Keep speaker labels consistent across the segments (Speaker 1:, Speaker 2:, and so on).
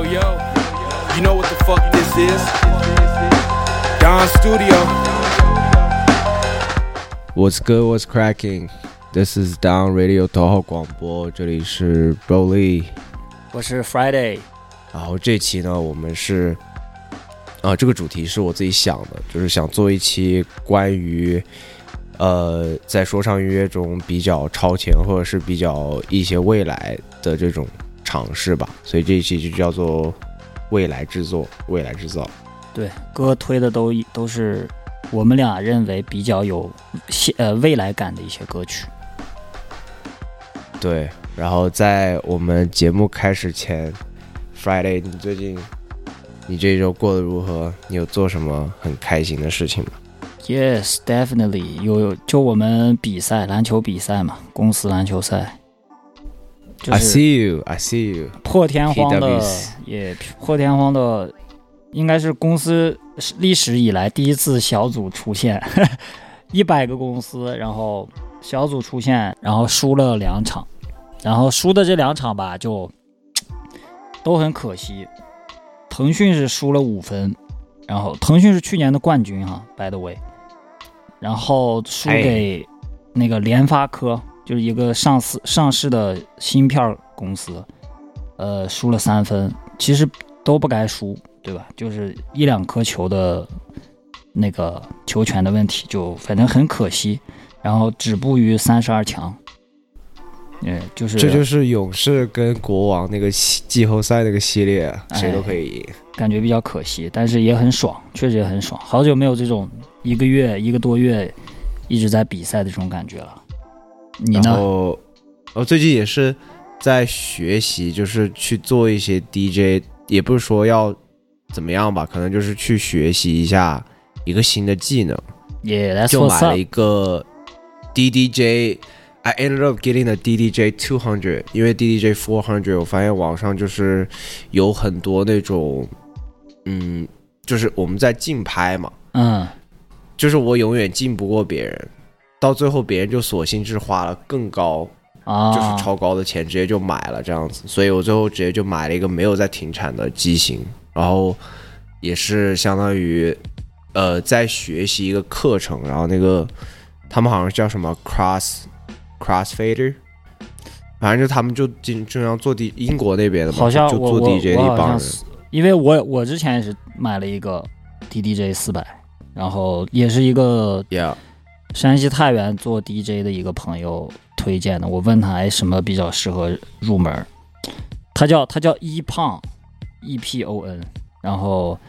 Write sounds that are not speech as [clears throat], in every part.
Speaker 1: Yo, yo, you know what the fuck this is? Don Studio.
Speaker 2: What's good? What's cracking? This is Down Radio 头号广播，这里是 Broly。
Speaker 3: 我是 Friday，
Speaker 2: 然后这期呢，我们是啊，这个主题是我自己想的，就是想做一期关于呃，在说唱音乐中比较超前或者是比较一些未来的这种 尝试吧。所以这一期就叫做未来制作，未来制造。
Speaker 3: 对歌推的都都是我们俩认为比较有现呃未来感的一些歌曲。
Speaker 2: 对，然后在我们节目开始前，Friday，你最近你这一周过得如何？你有做什么很开心的事情吗
Speaker 3: ？Yes, definitely 有有就我们比赛篮球比赛嘛，公司篮球赛，就
Speaker 2: I see you, I see you。
Speaker 3: 破天荒的也破天荒的，应该是公司历史以来第一次小组出现，一百个公司，然后小组出现，然后输了两场，然后输的这两场吧就都很可惜，腾讯是输了五分，然后腾讯是去年的冠军哈，by the way，然后输给那个联发科，就是一个上市上市的芯片公司，呃，输了三分，其实都不该输，对吧？就是一两颗球的那个球权的问题，就反正很可惜，然后止步于三十二强。嗯，就是
Speaker 2: 这就是勇士跟国王那个系季后赛那个系列，谁都可以赢。
Speaker 3: 感觉比较可惜，但是也很爽，确实也很爽。好久没有这种一个月、一个多月一直在比赛的这种感觉了。你
Speaker 2: 然
Speaker 3: 呢？
Speaker 2: 后我最近也是在学习，就是去做一些 DJ，也不是说要怎么样吧，可能就是去学习一下一个新的技能。
Speaker 3: 也来
Speaker 2: 就买了一个 DDJ。I ended up getting the DDJ 200，因为 DDJ four hundred，我发现网上就是有很多那种，嗯，就是我们在竞拍嘛，
Speaker 3: 嗯，
Speaker 2: 就是我永远竞不过别人，到最后别人就索性是花了更高，
Speaker 3: 啊，
Speaker 2: 就是超高的钱直接就买了这样子，所以我最后直接就买了一个没有在停产的机型，然后也是相当于呃在学习一个课程，然后那个他们好像叫什么 cross crossfader，反正就他们就经经常做 D 英国那边的嘛，
Speaker 3: 好像
Speaker 2: 就做 DJ 的一帮人，
Speaker 3: 因为我我之前也是买了一个 DDJ 四百，然后也是一个
Speaker 2: Yeah，
Speaker 3: 山西太原做 DJ 的一个朋友推荐的。我问他哎什么比较适合入门儿，他叫他叫一胖，E P O N，然后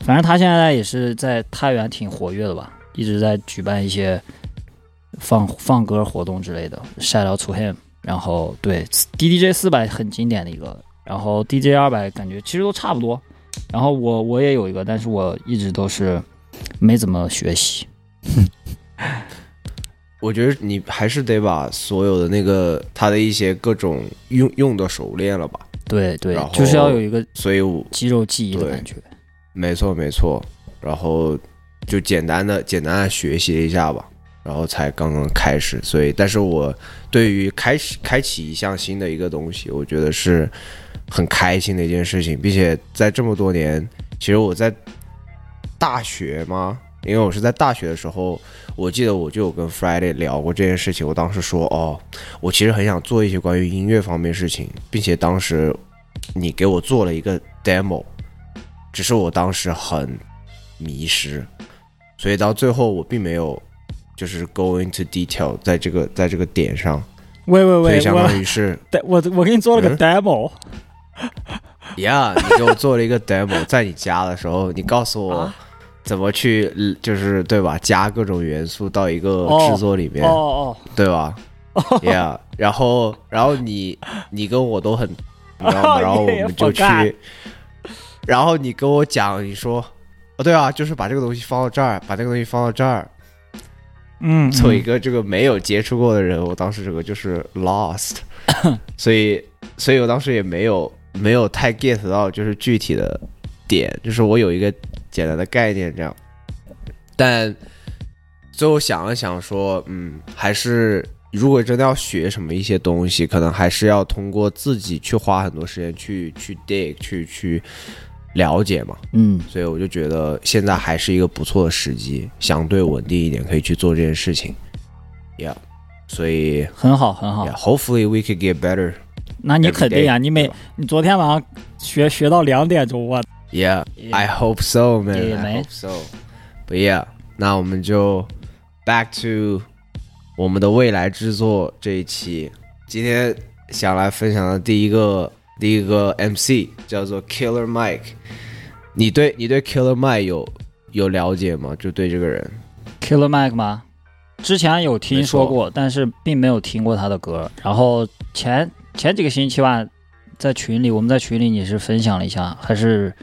Speaker 3: 反正他现在也是在太原挺活跃的吧，一直在举办一些放放歌活动之类的。Shout out to him。然后对 DDJ 四百很经典的一个，然后 DJ 二百感觉其实都差不多。然后我我也有一个，但是我一直都是没怎么学习。
Speaker 2: 哼我觉得你还是得把所有的那个他的一些各种用用的熟练了吧，
Speaker 3: 对对就是要有一个
Speaker 2: 所以我
Speaker 3: 肌肉记忆的感觉。
Speaker 2: 没错没错，然后就简单的简单的学习一下吧，然后才刚刚开始，所以但是我对于开始开启一项新的一个东西，我觉得是很开心的一件事情，并且在这么多年，其实我在大学嘛，因为我是在大学的时候，我记得我就有跟 Friday 聊过这件事情，我当时说哦，我其实很想做一些关于音乐方面事情，并且当时你给我做了一个 demo。只是我当时很迷失，所以到最后我并没有就是 go into detail 在这个在这个点上，
Speaker 3: 喂喂喂，
Speaker 2: 所以相当于是
Speaker 3: 我我给你做了个
Speaker 2: 嗯
Speaker 3: ？demo，、
Speaker 2: ，yeah，你给我做了一个 demo，在你家的时候，你告诉我
Speaker 3: 啊
Speaker 2: 怎么去，呃就是对吧，加各种元素到一个
Speaker 3: 哦
Speaker 2: 制作里面，
Speaker 3: 哦哦
Speaker 2: 对吧？[laughs] Yeah，然后然后你你跟我都很，你知道吗？[laughs] 然后我们就去，然后你跟我讲，你说，哦，对啊，就是把这个东西放到这儿，把这个东西放到这儿。
Speaker 3: 嗯，
Speaker 2: 作为一
Speaker 3: 嗯
Speaker 2: 个这个没有接触过的人，我当时这个就是 lost，[coughs] 所以所以我当时也没有没有太 get 到就是具体的点，就是我有一个简单的概念这样，但最后想了想说，嗯，还是如果真的要学什么一些东西，可能还是要通过自己去花很多时间去去 dig 去去了解嘛。
Speaker 3: 嗯，
Speaker 2: 所以我就觉得现在还是一个不错的时机，相对稳定一点，可以去做这件事情。Yeah，所以
Speaker 3: 很好很好。
Speaker 2: yeah, hopefully we could get better.
Speaker 3: 那你肯定啊，你每你昨天晚上学学到两点钟，我
Speaker 2: Yeah, I hope so, man.
Speaker 3: Yeah,
Speaker 2: I hope so. But yeah，那我们就 back to 我们的未来制作这一期。今天想来分享的第一个第一个 MC 叫做 Killer Mike。你对你对 Killer Mike 有有了解吗？就对这个人。
Speaker 3: Killer Mike 吗？之前有听说过，但是并没有听过他的歌。然后前前几个星期吧，在群里，我们在群里你是分享了一下，还是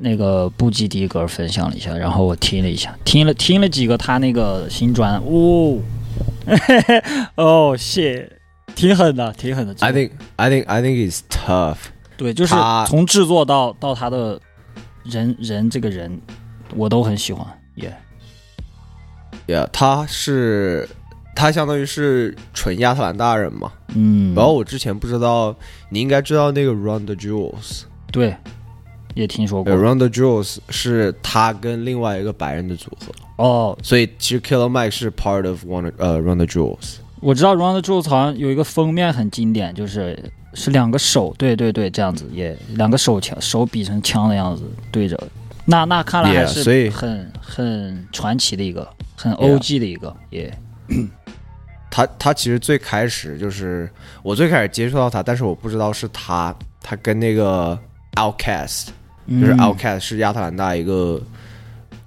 Speaker 3: 那个布基迪格分享了一下，然后我听了一下，听了听了几个他那个新专，哦，[laughs] 哦，谢，挺狠的，挺狠的。
Speaker 2: I think I think I think it's tough。
Speaker 3: 对，就是从制作到到他的人人这个人，我都很喜欢
Speaker 2: ，Yeah，yeah，他是他相当于是纯亚特兰大人嘛。
Speaker 3: 嗯，
Speaker 2: 然后我之前不知道，你应该知道那个 Run the Jewels。
Speaker 3: 对，也听说过。
Speaker 2: Around the Jewels 是他跟另外一个白人的组合，
Speaker 3: 哦，
Speaker 2: 所以其实 Killer Mike 是 part of One 呃 Round the Jewels。
Speaker 3: 我知道 Round the Jewels 好像有一个封面很经典，就是是两个手，对对对，这样子也两个手枪手比成枪的样子对着。那那看来还是很很传奇的一个，很 OG 的一个，也、[coughs]
Speaker 2: 他他其实最开始就是我最开始接触到他，但是我不知道是他，他跟那个 Outcast，就是 Outcast 是亚特兰大一个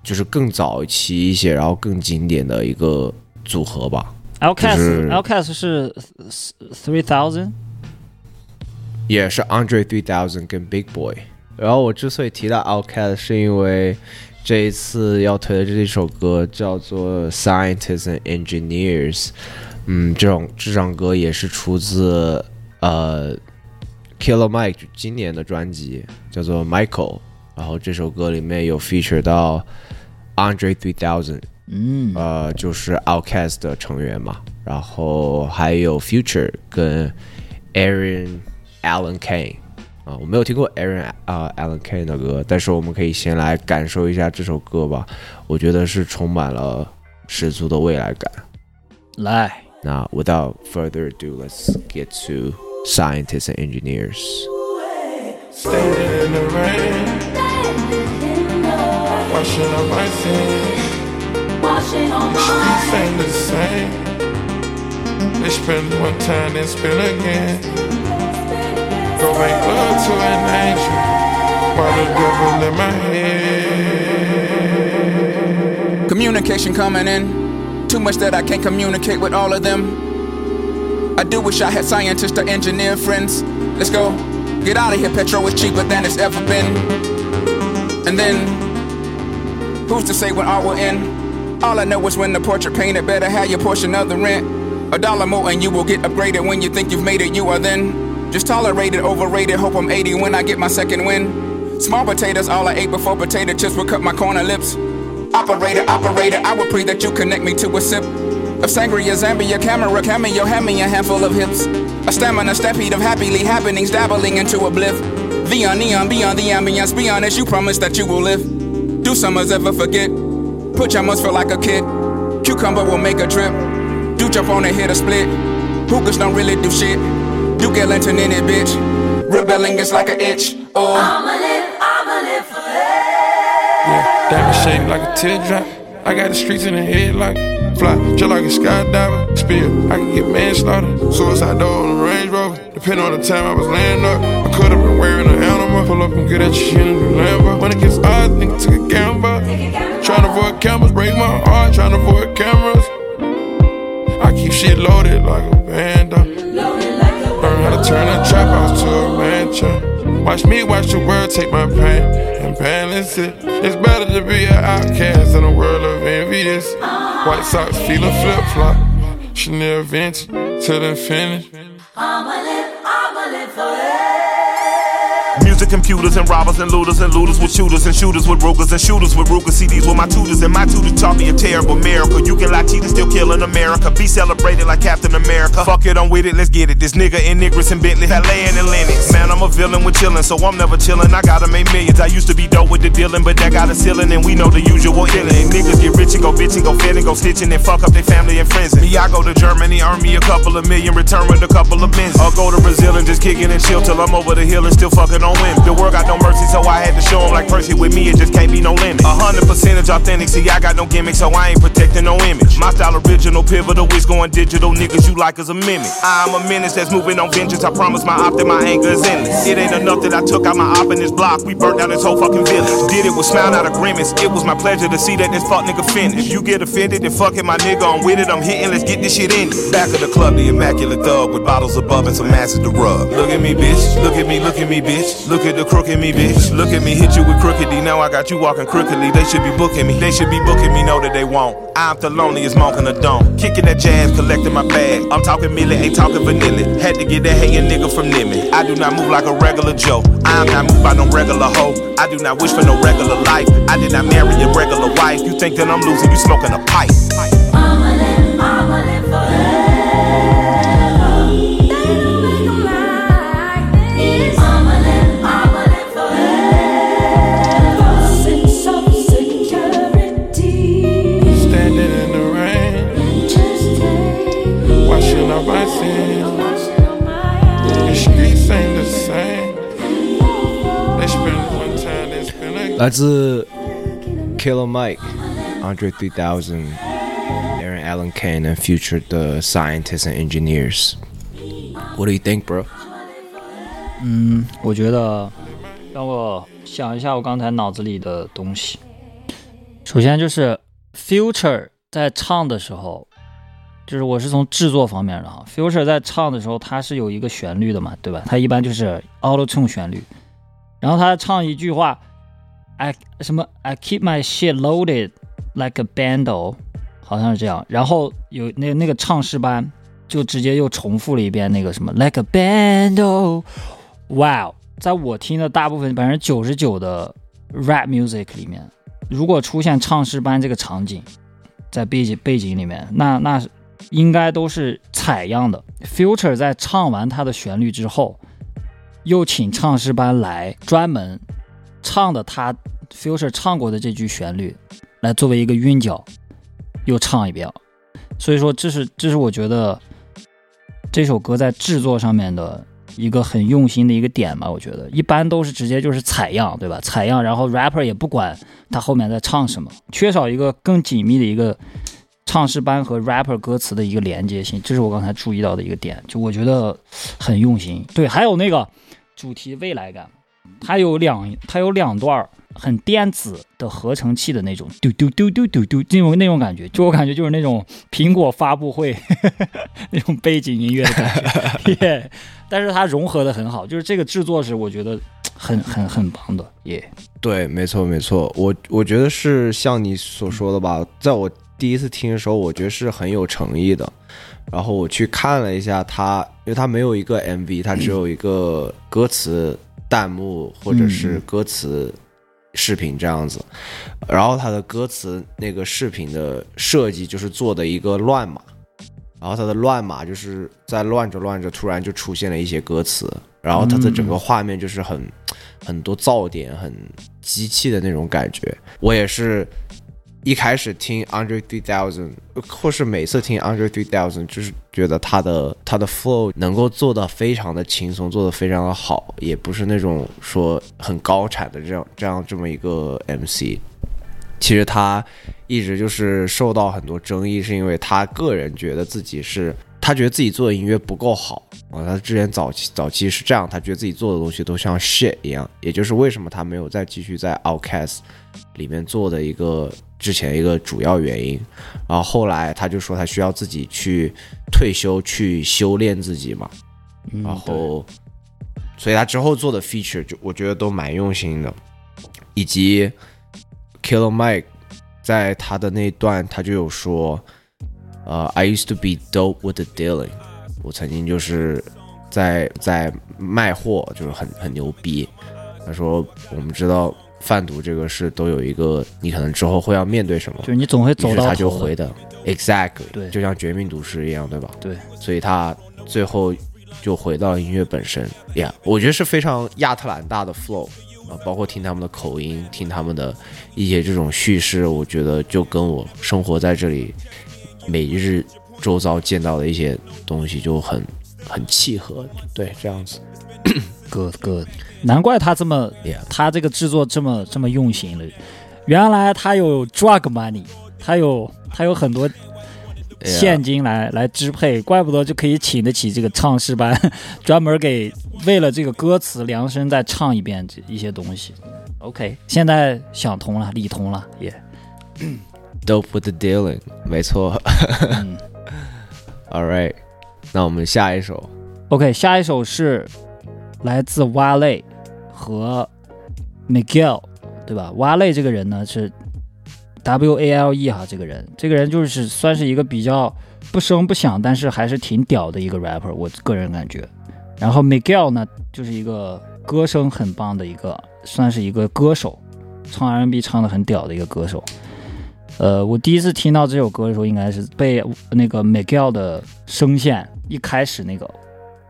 Speaker 2: 就是更早期一些，然后更经典的一个组合吧。
Speaker 3: Outcast、
Speaker 2: 就是
Speaker 3: Outcast 是 Three Thousand，
Speaker 2: 也是 Andre Three Thousand 跟 Big Boy。然后我之所以提到 Outcast，是因为这一次要推的这一首歌叫做《Scientists and Engineers》。嗯，这种这张歌也是出自呃 Killer Mike 今年的专辑，叫做 Michael。然后这首歌里面有 feature 到 Andre Three Thousand，
Speaker 3: 嗯，
Speaker 2: 呃，就是 Outcast 的成员嘛，然后还有 Future 跟 Aaron Allen Kane 啊，我没有听过 Aaron 啊、Allen Kane 的歌，但是我们可以先来感受一下这首歌吧，我觉得是充满了十足的未来感。
Speaker 3: 来，
Speaker 2: 那 without further ado，let's get to scientists and
Speaker 4: engineers。Standing in the rain, washing up my sins. Streets ain't the same. They spend one time, then spend again. Go make love to an angel while the devil in my head.
Speaker 5: Communication coming in. Too much that I can't communicate with all of them. I do wish I had scientists or engineer friends. Let's go. Get out of here, petrol is cheaper than it's ever been. And then, who's to say when art will end? All I know is when the portrait painted, better have your portion of the rent. A dollar more and you will get upgraded when you think you've made it, you are then. Just tolerated, overrated, hope I'm 80 when I get my second win. Small potatoes, all I ate before potato chips would cut my corner lips. Operator, operator, I would pray that you connect me to a sip of sangria, Zambia, camera, cameo, hand me a handful of hips. A stamina, stampede of happily happenings, dabbling into a bliff. Beyond neon, beyond the ambience, beyond as you promise that you will live. Do summers ever forget? Put your must feel like a kid. Cucumber will make a trip. Do jump on and hit a split. Hookers don't really do shit. Do get lantern in it, bitch. Rebelling is like an itch. Oh. I'ma live, I'ma live forever.
Speaker 4: Yeah, diamond shaped like a teardrop. I got the streets in the head like fly, just like a skydiver. Spill, I can get manslaughter. Suicide door on the Range Rover. Depending on the time I was laying up, I could have been wearing an animal. Pull up and get at your shit in the Lambo. When it gets odd, nigga took a gamble. Trying to avoid cameras, break my heart. Trying to avoid cameras. I keep shit loaded like a band. Learn how to turn a trap house to a mansion. Watch me watch the world take my pain and balance it. It's better to be an outcast in a world of envious. White socks, feeling flip flop. Chanel vintage till infinity.
Speaker 6: Computers and robbers and looters and looters with shooters and shooters with Rugers and shooters with Ruger CDs with my tutors and my tutors taught me a terrible miracle. You can lie, cheat, and still kill in America. Be celebrated like Captain America. Fuck it, I'm with it, let's get it. This nigga in Niggers and Bentley, Valet and Lennox. Man, I'm a villain with chillin', so I'm never chillin'. I gotta make millions. I used to be dope with the dealing, but that got a ceiling, and we know the usual illin'. Niggas get rich and go bitch and go fit and go stitching and fuck up their family and friends. Me, I go to Germany, earn me a couple of million, return with a couple of bins. Or go to Brazil and just kick it and chill till I'm over the hill and still fuckin' on women. The world got no mercy, so I had to show 'em like Percy with me, it just can't be no limit. A hundred percentage authentic, see, I got no gimmick, so I ain't protecting no image. My style original, pivotal, it's going digital. Niggas you like is a mimic. I'm a menace that's moving on vengeance. I promise my op that my anger is endless. It ain't enough that I took out my op in this block. We burnt down this whole fucking village. Did it with smile, not a grimace. It was my pleasure to see that this fuck nigga finished. If you get offended, then fuck it, my nigga. I'm with it, I'm hitting, let's get this shit in. Back of the club, the immaculate thug with bottles above and some masses to rub. Look at me, bitch. Look at me, look at me, bitch. Look at the crook in me, bitch. Look at me, hit you with crooked D. Now I got you walking crookedly. They should be booking me. They should be booking me, know that they won't. I'm the loneliest monk in the dome. Kicking that jazz, collecting my bag. I'm talking milli, ain't talking vanilla. Had to get that hating nigga from Nimmy. I do not move like a regular Joe. I'm not moved by no regular hoe. I do not wish for no regular life. I did not marry a regular wife. You think that I'm losing, you smoking a pipe.
Speaker 7: I'ma live, I'ma live
Speaker 4: my sins.
Speaker 7: washing on my
Speaker 4: The
Speaker 7: eyes.
Speaker 4: streets ain't the same. They spend one time, they spend like
Speaker 2: 来自 Killer Mike、Andre 3000、Aaron Allen Kane and Future 的 Scientists and Engineers。What do you think, bro？
Speaker 3: 嗯，我觉得让我想一下我刚才脑子里的东西。首先就是 Future 在唱的时候， 就是我是从制作方面的哈。Future 在唱的时候，它是有一个旋律的嘛，对吧？它一般就是 Auto Tune 旋律，然后他唱一句话，I 什么 I keep my shit loaded like a bando，好像是这样。然后有那那个唱诗班就直接又重复了一遍那个什么 like a bando。哇，在我听的大部分百分之九十九的 rap music 里面，如果出现唱诗班这个场景，在背景背景里面，那那是应该都是采样的。Future 在唱完他的旋律之后，又请唱诗班来专门唱的他 Future 唱过的这句旋律，来作为一个韵脚，又唱一遍。所以说，这是这是我觉得这首歌在制作上面的一个很用心的一个点吧。我觉得一般都是直接就是采样，对吧？采样，然后 rapper 也不管他后面在唱什么，缺少一个更紧密的一个唱诗班和 rapper 歌词的一个连接性，这是我刚才注意到的一个点，就我觉得很用心。对，还有那个主题未来感，它有两它有两段很电子的合成器的那种丢丢丢丢丢丢那种那种感觉，就我感觉就是那种苹果发布会 [laughs] 那种背景音乐的感觉，耶、[laughs] 但是它融合的很好，就是这个制作是我觉得很很很棒的，耶、
Speaker 2: 对，没错没错，我我觉得是像你所说的吧，在我第一次听的时候，我觉得是很有诚意的。然后我去看了一下他，因为他没有一个 MV，他只有一个歌词弹幕或者是歌词视频这样子。然后他的歌词那个视频的设计就是做的一个乱码，然后他的乱码就是在乱着乱着，突然就出现了一些歌词，然后他的整个画面就是很很多噪点，很机器的那种感觉。我也是一开始听 Under Three Thousand，或是每次听 Under Three Thousand，就是觉得他的他的 flow 能够做到非常的轻松，做的非常的好，也不是那种说很高产的这样这样这么一个 MC。其实他一直就是受到很多争议，是因为他个人觉得自己是，他觉得自己做的音乐不够好啊。他之前早期早期是这样，他觉得自己做的东西都像 shit 一样，也就是为什么他没有再继续在 Outcast 里面做的一个之前一个主要原因。然后后来他就说他需要自己去退休去修炼自己嘛，
Speaker 3: 嗯
Speaker 2: 然后，所以他之后做的 feature 就我觉得都蛮用心的，以及 Killer Mike 在他的那段他就有说，呃，I used to be dope with the dealing，我曾经就是在在卖货，就是很很牛逼，他说我们知道贩毒这个事都有一个你可能之后会要面对什么
Speaker 3: 就，是你总会走到头的
Speaker 2: 就回的。Exactly，
Speaker 3: 对
Speaker 2: 就像绝命毒师一样，对吧？
Speaker 3: 对，
Speaker 2: 所以他最后就回到音乐本身，Yeah，我觉得是非常亚特兰大的 flow 啊，包括听他们的口音，听他们的一些这种叙事，我觉得就跟我生活在这里每日周遭见到的一些东西就很很契合，对，这样子。[clears throat]
Speaker 3: good good，难怪他这么
Speaker 2: ，Yeah，
Speaker 3: 他这个制作这么这么用心了。原来他有 drug money，他有他有很多现金来来支配，怪不得就可以请得起这个唱诗班，[laughs] 专门给为了这个歌词量身再唱一遍这一些东西。OK，现在想通了，理通了，也、
Speaker 2: Dope with the dealing，没错
Speaker 3: 嗯。[laughs]
Speaker 2: All right，那我们下一首
Speaker 3: OK，下一首是来自 Wale 和 Miguel，对吧？Wale 这个人呢是 W A L E 哈，这个人，这个人就是算是一个比较不声不响，但是还是挺屌的一个 rapper，我个人感觉。然后 Miguel 呢，就是一个歌声很棒的一个，算是一个歌手，唱 R&B 唱的很屌的一个歌手。呃，我第一次听到这首歌的时候，应该是被那个 Miguel 的声线一开始那个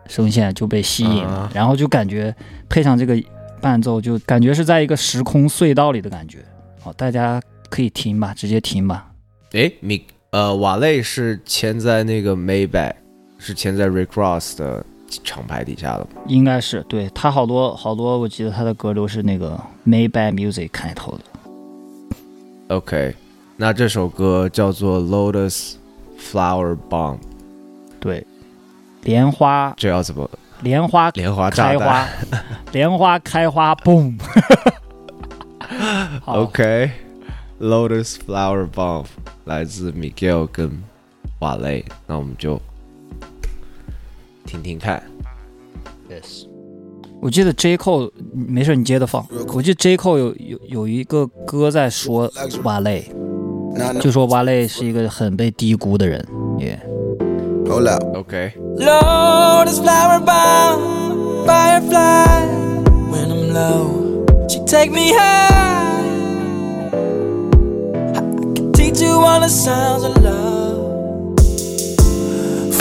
Speaker 3: 声线就被吸引了，
Speaker 2: 啊
Speaker 3: 然后就感觉配上这个伴奏，就感觉是在一个时空隧道里的感觉。好，大家可以听吧，直接听吧。
Speaker 2: 诶，米呃瓦类是签在那个 Maybach，是签在 Rick Ross 的厂牌底下的吗？
Speaker 3: 应该是对他好多好多，我记得他的歌都是那个 Maybach Music 开头的。
Speaker 2: OK，那这首歌叫做 Lotus Flower Bomb，
Speaker 3: 对，莲花。
Speaker 2: 这要怎么？
Speaker 3: 莲花
Speaker 2: 莲花
Speaker 3: 开花，[laughs] 莲花开花，boom。[laughs]
Speaker 2: OK，Lotus Flower Bomb 来自 Miguel 跟瓦雷，那我们就听听看。
Speaker 3: Yes，我记得 J. Cole 没事，你接着放。我记得 J. Cole 有有有一个歌在说瓦雷，就说瓦雷是一个很被低估的人。耶、
Speaker 8: Hold up.
Speaker 2: OK，
Speaker 9: Lotus flower bomb, firefly. When I'm low, she take me high. I can teach you all the sounds of love.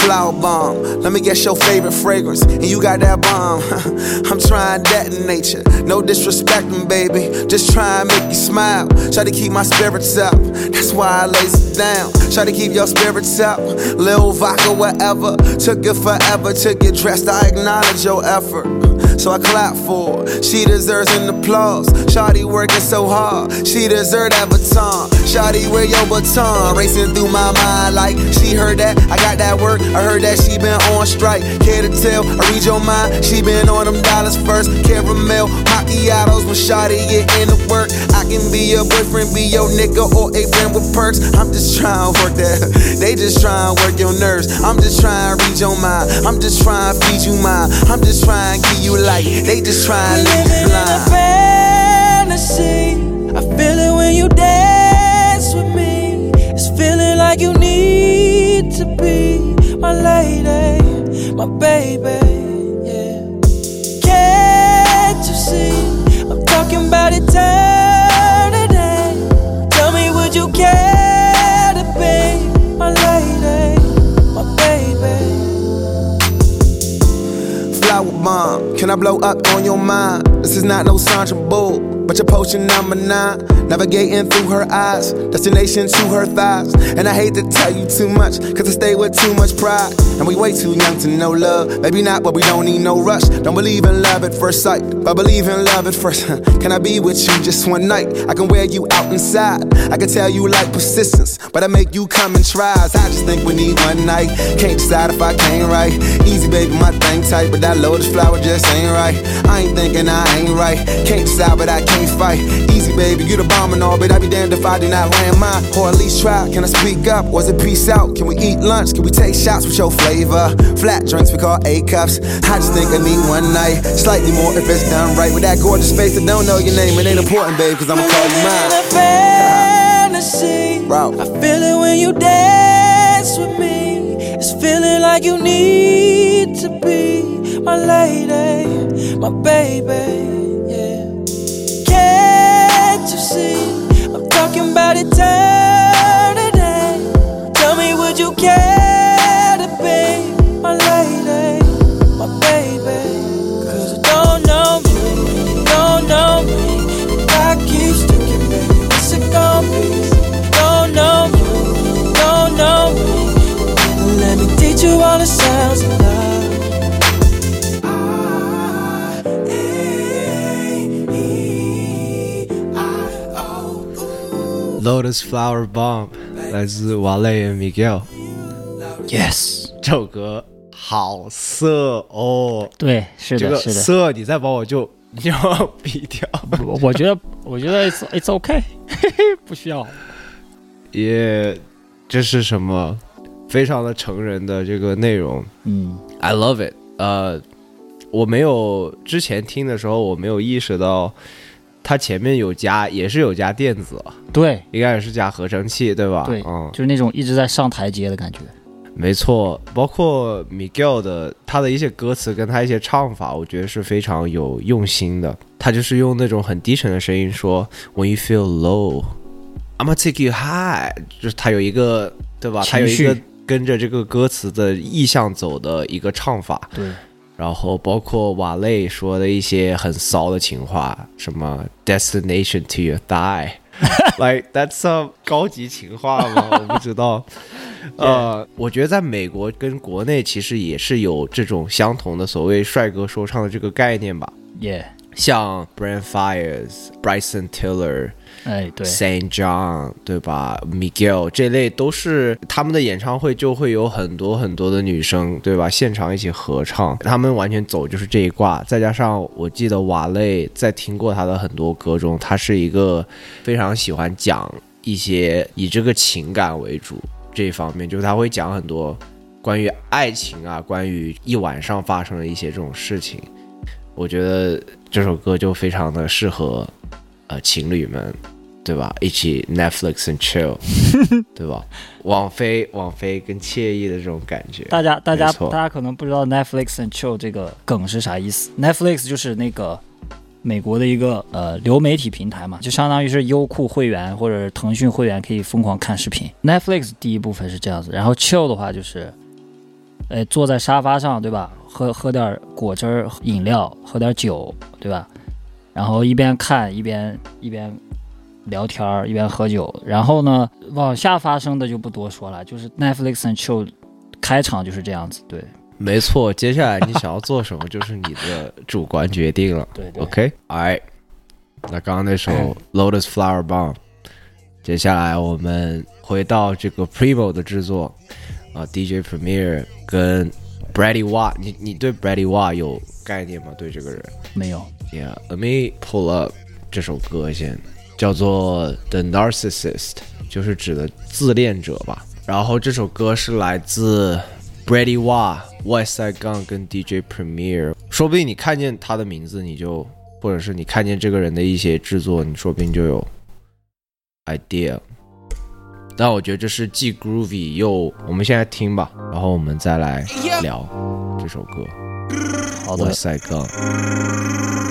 Speaker 8: Flower bomb. Let me guess your favorite fragrance. And you got that bomb. [laughs] I'm trying that in nature. No disrespecting, baby. Just try and make you smile. Try to keep my spirits up. That's why I lays it down. Try to keep your spirits up. Lil vodka, whatever. Took it forever to get dressed. I acknowledge your effort. So I clap for her. She deserves an applause. Shawty working so hard. She deserve that baton. Shawty, where your baton? Racing through my mind like she heard that. I got that work. I heard that she been on strike. Care to tell? I read your mind. She been on them dollars first. Caramel macchiatos when Shawty get into work. I can be your boyfriend, be your nigga, or a friend with perks. I'm just trying to work that. [laughs] They just trying to work your nerves. I'm just trying to read your mind. I'm just trying to feed you mine. I'm just trying to give you light. They just trying to leave you
Speaker 9: in a
Speaker 8: blind.
Speaker 9: fantasy. I feel it when you dance with me. It's feeling like you need to be my lady, my baby. Yeah. Can't you see? I'm talking about eternity. Tell me, would you care to be my lady, my baby?
Speaker 8: Flower bomb, can I blow up on your mind? This is not no Sandra Bull, but your potion number nine. Navigating through her eyes, destination to her thighs. And I hate to tell you too much, cause I stay with too much pride. And we way too young to know love. Maybe not, but we don't need no rush. Don't believe in love at first sight, but believe in love at first. can I be with you just one night? I can wear you out inside. I can tell you like persistence, but I make you come and try. I just think we need one night. Can't decide if I can't right. Easy, baby, my thing tight, but that lotus flower just ain't right. I ain't thinking I ain't right. Can't decide, but I can't fight. Easy, baby, you the bomb and all, but I be damned if I do not land mine. Or at least try. Can I speak up? Was it peace out? Can we eat lunch? Can we take shots with your flavor? Flat drinks we call A cups. I just think of me one night. Slightly more if it's done right. With that gorgeous face that don't know your name, it ain't important, babe, cause I'ma call you
Speaker 9: in a
Speaker 8: mine.
Speaker 9: fantasy. I feel it when you dance with me. It's feeling like you need to be my lady, my baby missing. I'm talking about eternity. Tell me, would you care to be my lady, my baby? Cause you don't know me, you don't know me. If I keep sticking, baby, what's it gonna be? Don't know me, don't know me. Let me teach you all the sounds of love.
Speaker 2: Lotus Flower Bomb 来自瓦雷和 Miguel。
Speaker 3: Yes，
Speaker 2: 这首歌好色哦，
Speaker 3: 对，是的，
Speaker 2: 这个
Speaker 3: 是的。
Speaker 2: 色你再把我就 [laughs] 你就要 [laughs] 毙掉，
Speaker 3: 我我觉得，我觉得 it's it's okay，[laughs] 不需要。
Speaker 2: 也这是什么非常的成人的这个内容
Speaker 3: 嗯
Speaker 2: ，，I love it。呃，我没有之前听的时候我没有意识到，它前面有加也是有加电子，
Speaker 3: 对
Speaker 2: 应该也是加合成器对吧？
Speaker 3: 对，
Speaker 2: 嗯，
Speaker 3: 就是那种一直在上台阶的感觉。
Speaker 2: 没错，包括 Miguel 的他的一些歌词跟他一些唱法，我觉得是非常有用心的。他就是用那种很低沉的声音说：“When you feel low, I'm gonna take you high。”就是他有一个对吧？
Speaker 3: 情
Speaker 2: 他有一个
Speaker 3: 绪
Speaker 2: 跟着这个歌词的意向走的一个唱法。
Speaker 3: 对，
Speaker 2: 然后包括瓦雷说的一些很骚的情话，什么 “destination to your thigh”，like that's some 高级情话吗？我不知道。呃，我觉得在美国跟国内其实也是有这种相同的所谓帅哥说唱的这个概念吧
Speaker 3: ，Yeah，、
Speaker 2: 像 Brand Fires、Bryson Tiller、
Speaker 3: 哎，对
Speaker 2: ，Saint John，对吧？Miguel 这类都是他们的演唱会就会有很多很多的女生，对吧？现场一起合唱，他们完全走就是这一挂。再加上我记得瓦雷在听过他的很多歌中，他是一个非常喜欢讲一些以这个情感为主这一方面，就是他会讲很多关于爱情啊，关于一晚上发生的一些这种事情。我觉得这首歌就非常的适合呃情侣们，对吧？一起 Netflix and chill，[laughs] 对吧？网飞网飞跟惬意的这种感觉。
Speaker 3: 大家大家大家可能不知道 Netflix and chill 这个梗是啥意思。Netflix 就是那个美国的一个呃流媒体平台嘛，就相当于是优酷会员或者腾讯会员可以疯狂看视频。Netflix 第一部分是这样子，然后 chill 的话就是，呃，坐在沙发上，对吧？喝喝点果汁儿、饮料，喝点酒，对吧？然后一边看一边一边聊天儿，一边喝酒。然后呢，往下发生的就不多说了，就是 Netflix and chill 开场就是这样子，对
Speaker 2: 没错，接下来你想要做什么，就是你的主观决定了。
Speaker 3: 对对。
Speaker 2: OK，All、right。那刚刚那首 Lotus Flower Bomb，接下来我们回到这个 Primo 的制作啊、DJ Premier 跟 Brady Watt，你你对 Brady Watt 有概念吗？对这个人
Speaker 3: 没有，
Speaker 2: Yeah，Let me pull up 这首歌先，叫做《The Narcissist》，就是指的自恋者吧。然后这首歌是来自 Brady Wa、Westside Gun 跟 DJ Premier。说不定你看见他的名字，你就或者是你看见这个人的一些制作，你说不定就有 idea。但我觉得这是既 groovy 又……我们现在听吧，然后我们再来聊这首歌。
Speaker 3: 好的
Speaker 2: ，Westside Gun。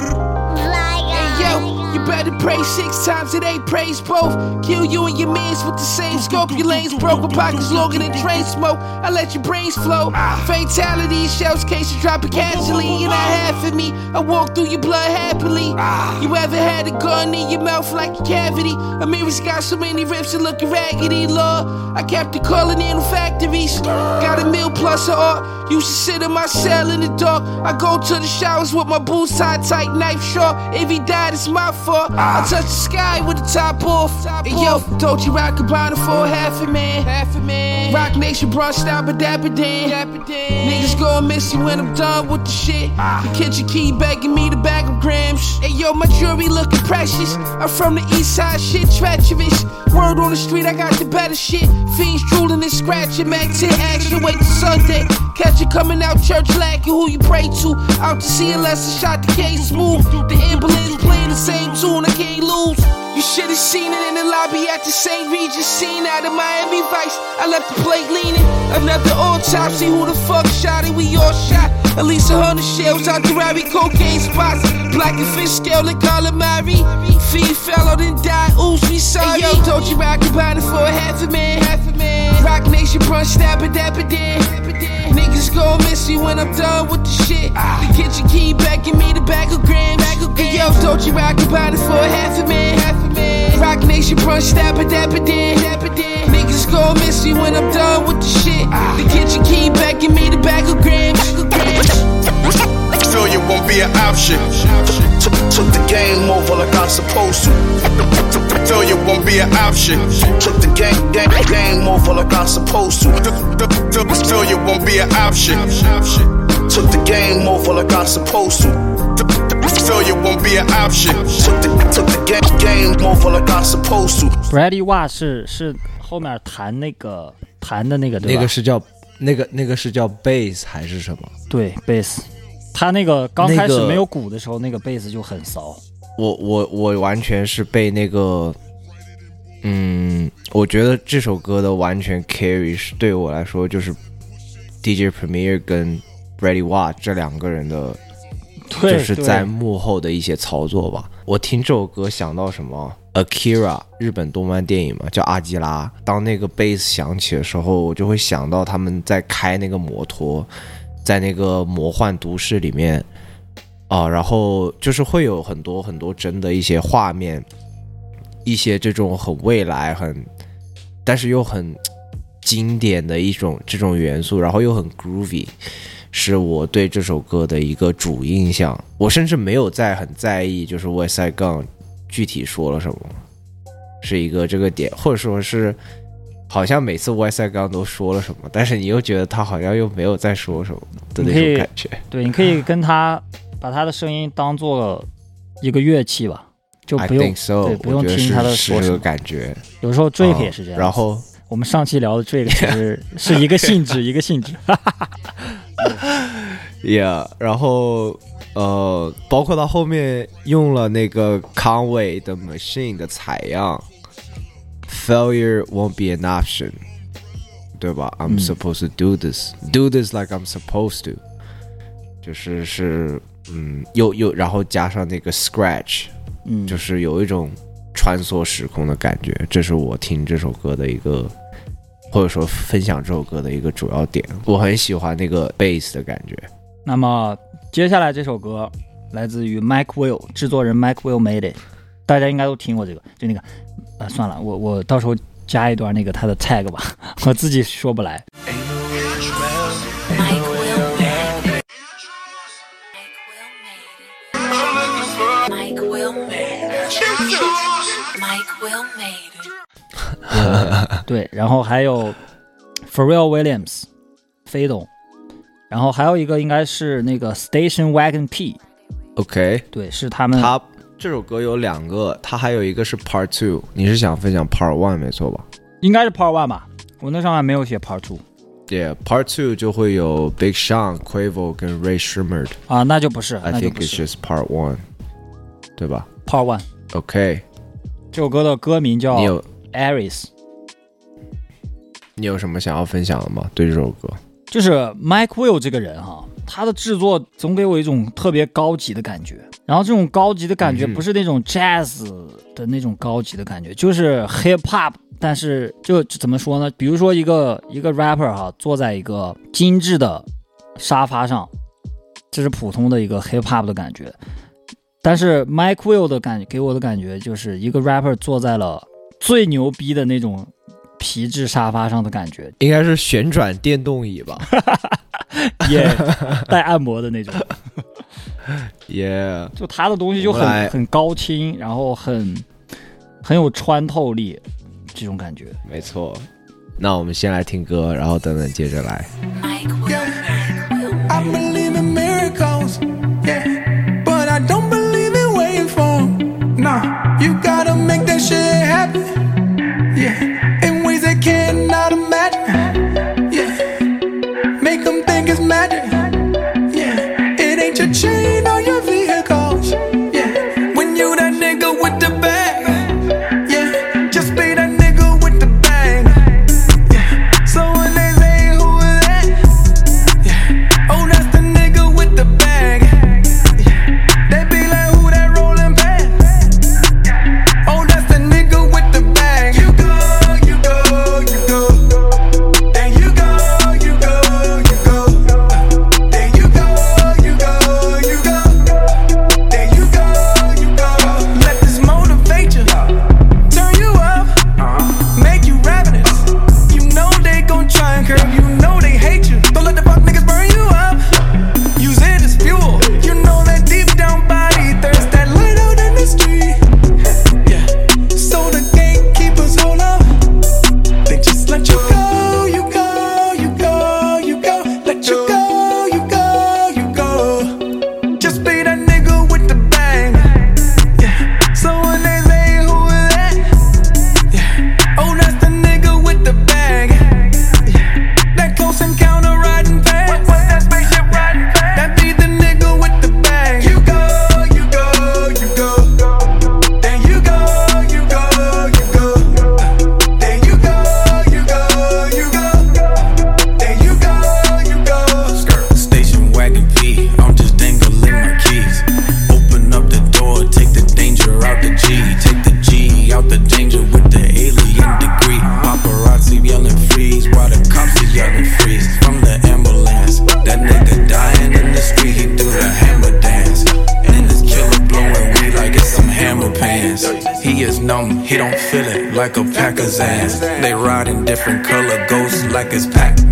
Speaker 10: You better pray six times a day, praise both. Kill you and your mans with the same scope. Your lanes broke, with pockets longer than train smoke. I let your brains flow. Fatality, shells cases dropping casually. You're not half of me. I walk through your blood happily. You ever had a gun in your mouth like a cavity? A mirror's got so many rips and looking raggedy, Lord. I kept it calling in the factories. Got a meal plus a art. Used to sit in my cell in the dark. I go to the showers with my boots tied tight, knife sharp. If he died, it's my fault. I ah. touch the sky with the top off. And yo, don't you rock about for half a man? Half a man. Rock Nation brushed out, but dapper dan. Niggas gon' miss you when I'm done with the shit. Ah. The kitchen key begging me to bag of grams. Hey yo, my jewelry looking precious. I'm from the east side, shit treacherous. Word on the street, I got the better shit. Fiends drooling and scratching, man. 10 action, wait till Sunday. Catch you coming out church lacking who you pray to. Out to see unless I shot the case smooth. The the same tune, I can't lose. You should have seen it in the lobby at the St. Regis scene out of Miami Vice. I left the plate leaning. Another autopsy, who the fuck shot it? We all shot. At least a hundred shells out the Rari cocaine spots. Black and fish scale and calamari. Feed fell out and died. Oops, we sorry. Hey, yo, told you rock about it for a half a man. Half a man. Rock Nation brunch, stab it, dapper dan. Niggas gon' miss me when I'm done with the shit. The kitchen key begging me the bag of grams. Hey, Yo, don't you rock about it for a half a man. Half a man. Rock Nation brunch, stab it, dapper dan. Niggas gon' miss me when I'm done with the shit. Ah. The kitchen key begging me the bag of grams.
Speaker 11: Failure won't be an option. Took, took the game over like I'm supposed to failure won't be an option.
Speaker 12: Took the game, game, game over like I'm supposed to.
Speaker 11: Failure won't be an option.
Speaker 12: Took the game over like I'm supposed to.
Speaker 11: Failure won't be an option.
Speaker 12: Took the, took the game, game over like I'm supposed to.
Speaker 3: Brady Watt 是是后面弹那个弹的那个对吧？
Speaker 2: 那个是叫那个那个是叫 bass 还是什么？
Speaker 3: 对贝斯，他那个刚开始
Speaker 2: 那个
Speaker 3: 没有鼓的时候，那个贝斯就很骚。
Speaker 2: 我我我完全是被那个，嗯，我觉得这首歌的完全 carry 是对我来说就是 DJ Premier 跟 Brady Watt 这两个人的，就是在幕后的一些操作吧。我听这首歌想到什么？Akira 日本动漫电影嘛，叫阿基拉。当那个贝斯响起的时候，我就会想到他们在开那个摩托，在那个魔幻都市里面。啊，然后就是会有很多很多真的一些画面，一些这种很未来很，但是又很经典的一种这种元素，然后又很 groovy，是我对这首歌的一个主印象。我甚至没有在很在意，就是 West Side Gun 具体说了什么，是一个这个点，或者说是好像每次 Side Gun 都说了什么，但是你又觉得他好像又没有在说什么的那种感觉。
Speaker 3: 对，你可以跟他把他的声音当做一个乐器吧，就不用
Speaker 2: so，
Speaker 3: 对，不用听他的
Speaker 2: 是这个
Speaker 3: 说什么。
Speaker 2: 感觉。
Speaker 3: 有时候 Drake
Speaker 2: 嗯
Speaker 3: 也是这样。
Speaker 2: 然后
Speaker 3: 我们上期聊的 Drake 其实是一个性质，一个性质。
Speaker 2: Yeah，然后呃，包括到后面用了那个 Conway 的 Machine 的采样，Failure won't be an option，对吧？I'm
Speaker 3: 嗯
Speaker 2: supposed to do this，do this like I'm supposed to，就是是嗯，又又然后加上那个 Scratch，
Speaker 3: 嗯，
Speaker 2: 就是有一种穿梭时空的感觉，这是我听这首歌的一个。或者说分享这首歌的一个主要点，我很喜欢那个 bass 的感觉。
Speaker 3: 那么接下来这首歌来自于 Mike Will，制作人 Mike Will made it，大家应该都听过这个，就那个，呃，算了，我我到时候加一段那个他的 tag 吧，[laughs] 我自己说不来。[laughs] 对，然后还有 Pharrell Williams，飞董，然后还有一个应该是那个 Station Wagon P，
Speaker 2: OK，
Speaker 3: 对，是他们
Speaker 2: 他这首歌有两个，他还有一个是 Part Two，你是想分享 Part One 没错吧
Speaker 3: 应该是 Part One 吧，我那上面没有写 Part Two
Speaker 2: ？Yeah，Part Two 就会有 Big Sean、Quavo 跟 Ray Sherman。
Speaker 3: 啊，那就不是，
Speaker 2: I
Speaker 3: 那就
Speaker 2: think
Speaker 3: 不
Speaker 2: it's
Speaker 3: 是
Speaker 2: just Part One，对吧
Speaker 3: Part One。
Speaker 2: ？OK，
Speaker 3: 这首歌的歌名叫
Speaker 2: 你有
Speaker 3: Aries，
Speaker 2: 你有什么想要分享的吗？对这首歌？
Speaker 3: 就是 Mike Will 这个人哈，他的制作总给我一种特别高级的感觉。然后这种高级的感觉不是那种 jazz 的那种高级的感觉，就是 hip hop，但是就就怎么说呢？比如说一个一个 rapper 哈，坐在一个精致的沙发上，这是普通的一个 hip hop 的感觉。但是 Mike Will 的感给我的感觉就是一个 rapper 坐在了最牛逼的那种皮质沙发上的感觉，
Speaker 2: 应该是旋转电动椅吧 [laughs]
Speaker 3: 也带按摩的那种。？[laughs]
Speaker 2: Yeah，
Speaker 3: 就他的东西就很很高清，然后很很有穿透力，这种感觉。
Speaker 2: 没错。那我们先来听歌，然后等等接着来。
Speaker 9: I believe in miracles, yeah, but I don't yeah,
Speaker 13: a They ride in different color ghosts like it's Pac-Man.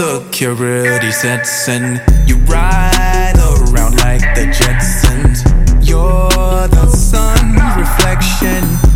Speaker 13: Insecurity sets in. You ride around like the Jetsons. You're the sun's reflection.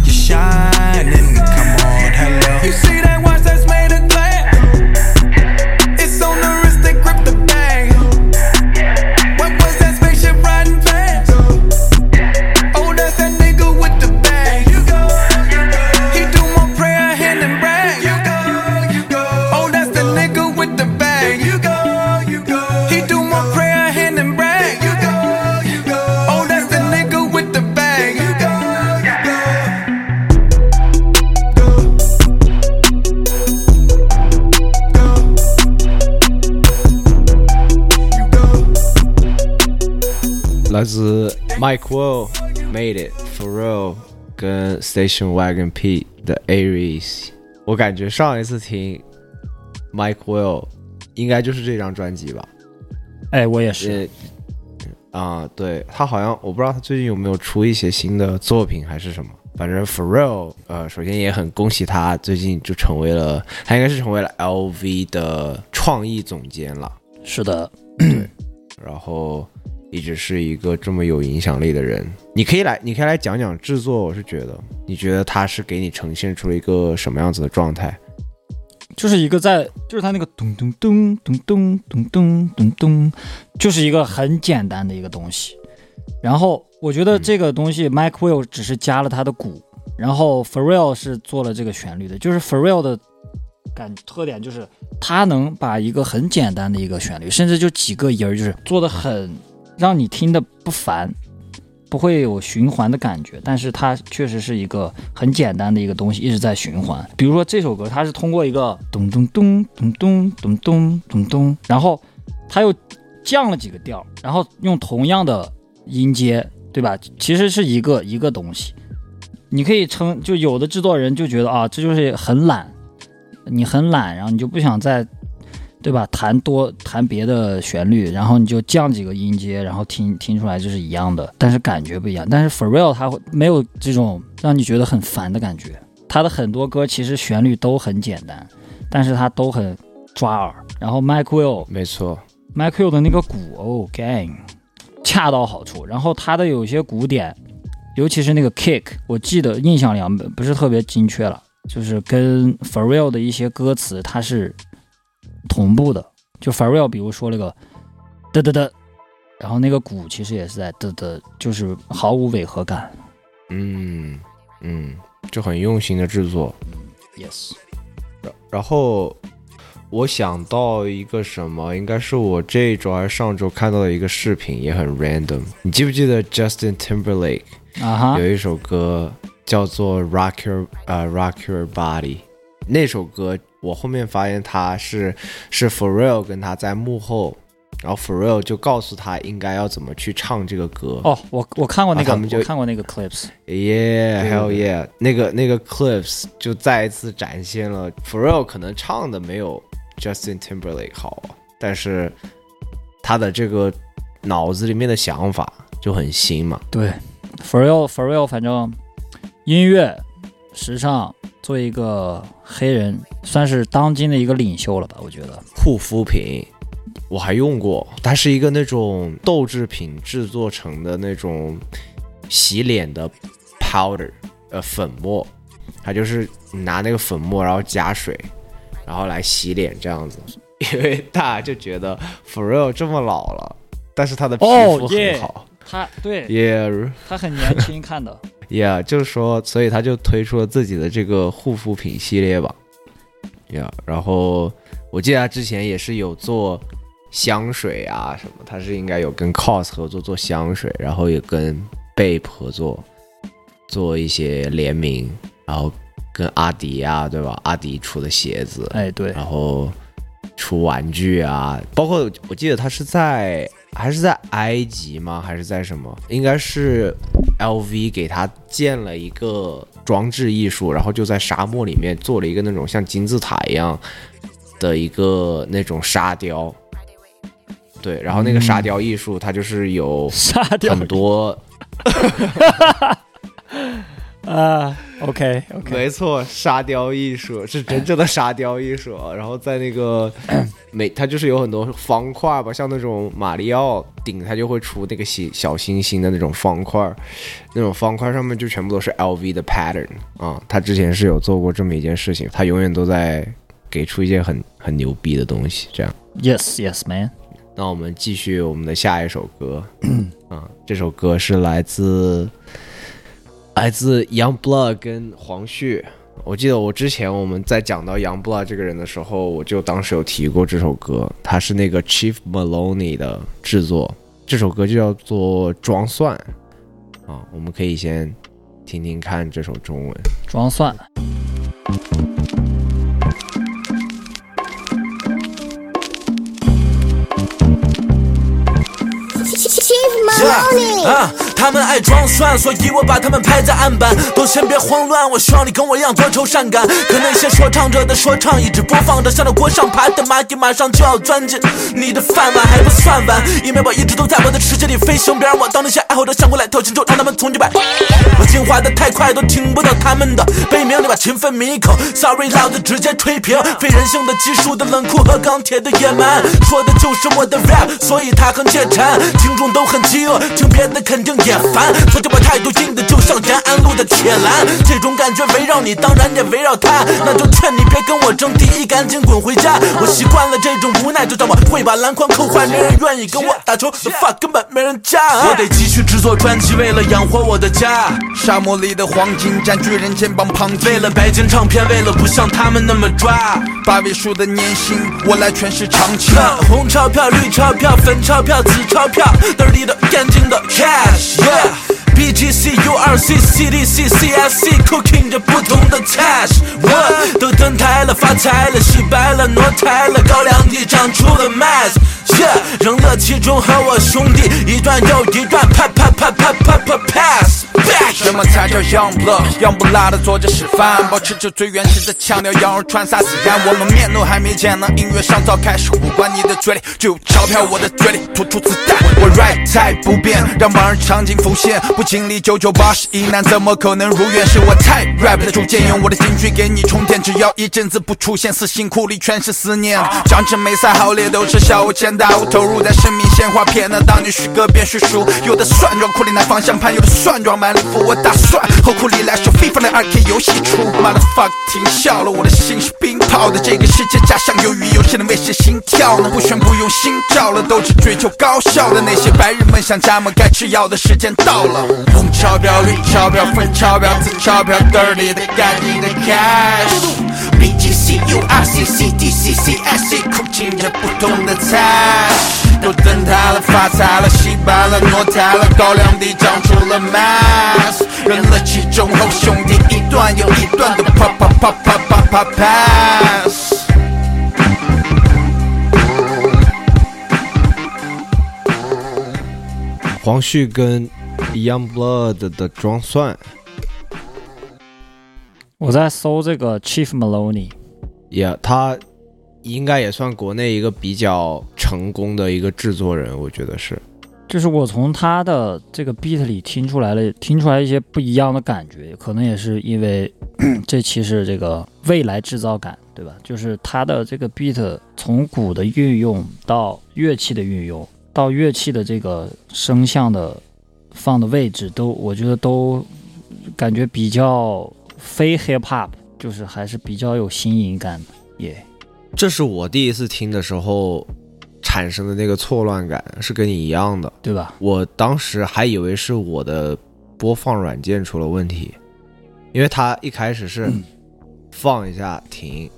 Speaker 2: Mike Will Made It Pharrell 跟 Station Wagon P 的 Aries。我感觉上一次听 Mike Will 应该就是这张专辑吧。
Speaker 3: 哎，我也是。
Speaker 2: 啊、对他好像我不知道他最近有没有出一些新的作品还是什么。反正 Pharrell，呃，首先也很恭喜他，最近就成为了，他应该是成为了 LV 的创意总监了。
Speaker 3: 是的，
Speaker 2: 对，[clears throat] 然后一直是一个这么有影响力的人。你可以来，你可以来讲讲制作。我是觉得，你觉得他是给你呈现出了一个什么样子的状态？
Speaker 3: 就是一个在，就是他那个咚咚咚咚咚咚咚咚咚，就是一个很简单的一个东西。然后我觉得这个东西，Mike Will 只是加了他的鼓，然后 Pharrell 是做了这个旋律的。就是 Pharrell 的感特点就是他能把一个很简单的一个旋律，甚至就几个音儿，就是做的很让你听的不烦，不会有循环的感觉。但是它确实是一个很简单的一个东西，一直在循环。比如说这首歌，它是通过一个咚咚咚咚咚咚咚咚咚，然后它又降了几个调，然后用同样的音阶，对吧？其实是一个一个东西。你可以称，就有的制作人就觉得啊，这就是很懒，你很懒，然后你就不想再，对吧？弹多弹别的旋律，然后你就降几个音阶，然后听听出来就是一样的，但是感觉不一样。但是 Pharrell 他会没有这种让你觉得很烦的感觉。他的很多歌其实旋律都很简单，但是他都很抓耳。然后 Mike Will
Speaker 2: 没错
Speaker 3: ，Mike Will 的那个鼓哦，gang 恰到好处。然后他的有些鼓点，尤其是那个 kick，我记得印象里啊不是特别精确了，就是跟 Pharrell 的一些歌词它是同步的。就 Pharrell 比如说那个嘚嘚嘚，然后那个鼓其实也是在嘚嘚，就是毫无违和感。
Speaker 2: 嗯嗯，就很用心的制作。
Speaker 3: Yes。
Speaker 2: 然然后我想到一个什么，应该是我这一周还是上周看到的一个视频，也很 random。你记不记得 Justin Timberlake
Speaker 3: 啊哈
Speaker 2: 有一首歌叫做 Rock Your 呃 Rock Your Body？那首歌我后面发现他是是 Pharrell 跟他在幕后，然后 Pharrell 就告诉他应该要怎么去唱这个歌。
Speaker 3: 哦，我我看过那个，
Speaker 2: 啊他们就
Speaker 3: 我看过那个 clips。
Speaker 2: Yeah,
Speaker 3: 对
Speaker 2: hell
Speaker 3: 对
Speaker 2: yeah！那个那个 clips 就再一次展现了 Pharrell 可能唱的没有 Justin Timberlake 好啊，但是他的这个脑子里面的想法就很新嘛。
Speaker 3: 对 real，反正音乐、时尚，做一个黑人，算是当今的一个领袖了吧？我觉得。
Speaker 2: 护肤品我还用过，它是一个那种豆制品制作成的那种洗脸的 powder，呃，粉末，它就是拿那个粉末，然后加水，然后来洗脸这样子。[laughs] 因为大家就觉得 f r e l 这么老了，但是他的皮肤很好。
Speaker 3: 他对
Speaker 2: Yeah，
Speaker 3: 他很年轻，看的。
Speaker 2: Yeah，就是说，所以他就推出了自己的这个护肤品系列吧。Yeah，然后我记得他之前也是有做香水啊什么，他是应该有跟 COS 合作做香水，然后也跟 Bape 合作做一些联名，然后跟阿迪啊，对吧？阿迪出的鞋子，
Speaker 3: 哎对，
Speaker 2: 然后出玩具啊，包括我记得他是在还是在埃及吗？还是在什么？应该是 LV 给他建了一个装置艺术，然后就在沙漠里面做了一个那种像金字塔一样的一个那种沙雕。对，然后那个沙雕艺术，它就是有很多，[laughs]
Speaker 3: 啊，OK OK，
Speaker 2: 没错，沙雕艺术是真正的沙雕艺术。然后在那个每，它就是有很多方块吧，像那种马里奥顶，它就会出那个星小星星的那种方块，那种方块上面就全部都是 LV 的 pattern 啊。他之前是有做过这么一件事情，他永远都在给出一些很很牛逼的东西，这样。
Speaker 3: Yes Yes Man，
Speaker 2: 那我们继续我们的下一首歌，[clears throat] 啊，这首歌是来自来自 Youngblood 跟黄旭。我记得我之前我们在讲到 Youngblood 这个人的时候，我就当时有提过这首歌，他是那个 Chief Maloney 的制作，这首歌就叫做《装蒜》啊，我们可以先听听看这首中文。
Speaker 3: 装蒜。[laughs]
Speaker 14: 啊，他们爱装蒜，所以我把他们拍在案板。都先别慌乱，我希望你跟我一样多愁善感。可那些说唱者的说唱一直播放着，像那锅上爬的蚂蚁，马上就要钻进你的饭碗，还不算晚。因为我一直都在我的世界里飞行，别让我当那些爱好者想过来跳情，就让他们从一百。我进化的太快，都听不到他们的悲鸣，你把勤奋抿一口。Sorry，老子直接吹平，非人性的技术的冷酷和钢铁的野蛮，说的就是我的 rap，所以他很解馋，听众都很饥饿，听别的肯定也烦。所以把态度硬的就像延安路的铁栏，这种感觉围绕你，当然也围绕他，那就劝你别跟我争第一，赶紧滚回家。我习惯了这种无奈，就让我会把篮筐扣坏，没人愿意跟我打球，the fuck 根本没人加。我得继续制作专辑，为了养活我的家。
Speaker 11: 沙漠里的黄金占据人肩膀旁，
Speaker 14: 为了白金唱片，为了不像他们那么抓。
Speaker 11: 八位数的年薪，我来诠释长情。
Speaker 14: 红钞票、绿钞票、粉钞票、紫钞票，兜的干净的 cash，yeah。BGC、URC、CDC、CSC cooking 着不同的 cash，我都登台了，发财了，洗白了，挪台了，高粱地长出了 mass。Yeah，扔了其中和我兄弟一段又一段，啪啪啪啪啪啪 pass。
Speaker 11: 什么才叫 young blood？young 不拉的做着示范，保持着最原始的腔调，羊肉串撒孜然。我们面都还没见呢，音乐上早开始呼唤你的嘴里就有钞票，我的嘴里吐出子弹。我 right 态不变，让往日场景浮现。不经历九九八十一难，怎么可能如愿？是我太 rap 的主见，用我的情绪给你充电。只要一阵子不出现，死心库里全是思念。张真没赛好猎都是小巫见大巫，投入在生命鲜花片那。当你虚歌变虚数，有的算装库里拿方向盘，有的算装满礼服。我打算后库里来首 FIFA 的 2K 游戏出。Motherfuck 停笑了，我的心是冰泡的。这个世界假象，由于有些人威胁心跳呢。不宣布用心照了，都只追求高效的那些白日梦想家们，该吃药的时间到了。红钞票、绿钞票、粉钞票、紫钞票，兜里的干净的 cash。BGC、URC、CDC、CSC，苦情着不同的菜。都登台了，发财了，洗白了，挪台了，高粱地长出了 mass，扔了其中后兄弟一段又一段的啪啪啪啪啪啪 pass。
Speaker 2: 黄旭跟 Youngblood 的装蒜，
Speaker 3: 我在搜这个 Chief Maloney，
Speaker 2: 也他应该也算国内一个比较成功的一个制作人，我觉得是。
Speaker 3: 就是我从他的这个 beat 里听出来了，听出来一些不一样的感觉，可能也是因为 [clears throat] 这期是这个未来制造感，对吧？就是他的这个 beat 从鼓的运用到乐器的运用，到乐器的这个声像的放的位置，都我觉得都感觉比较非 hip hop，就是还是比较有新颖感的，耶、
Speaker 2: 这是我第一次听的时候产生的那个错乱感，是跟你一样的，
Speaker 3: 对吧？
Speaker 2: 我当时还以为是我的播放软件出了问题，因为它一开始是放一下停，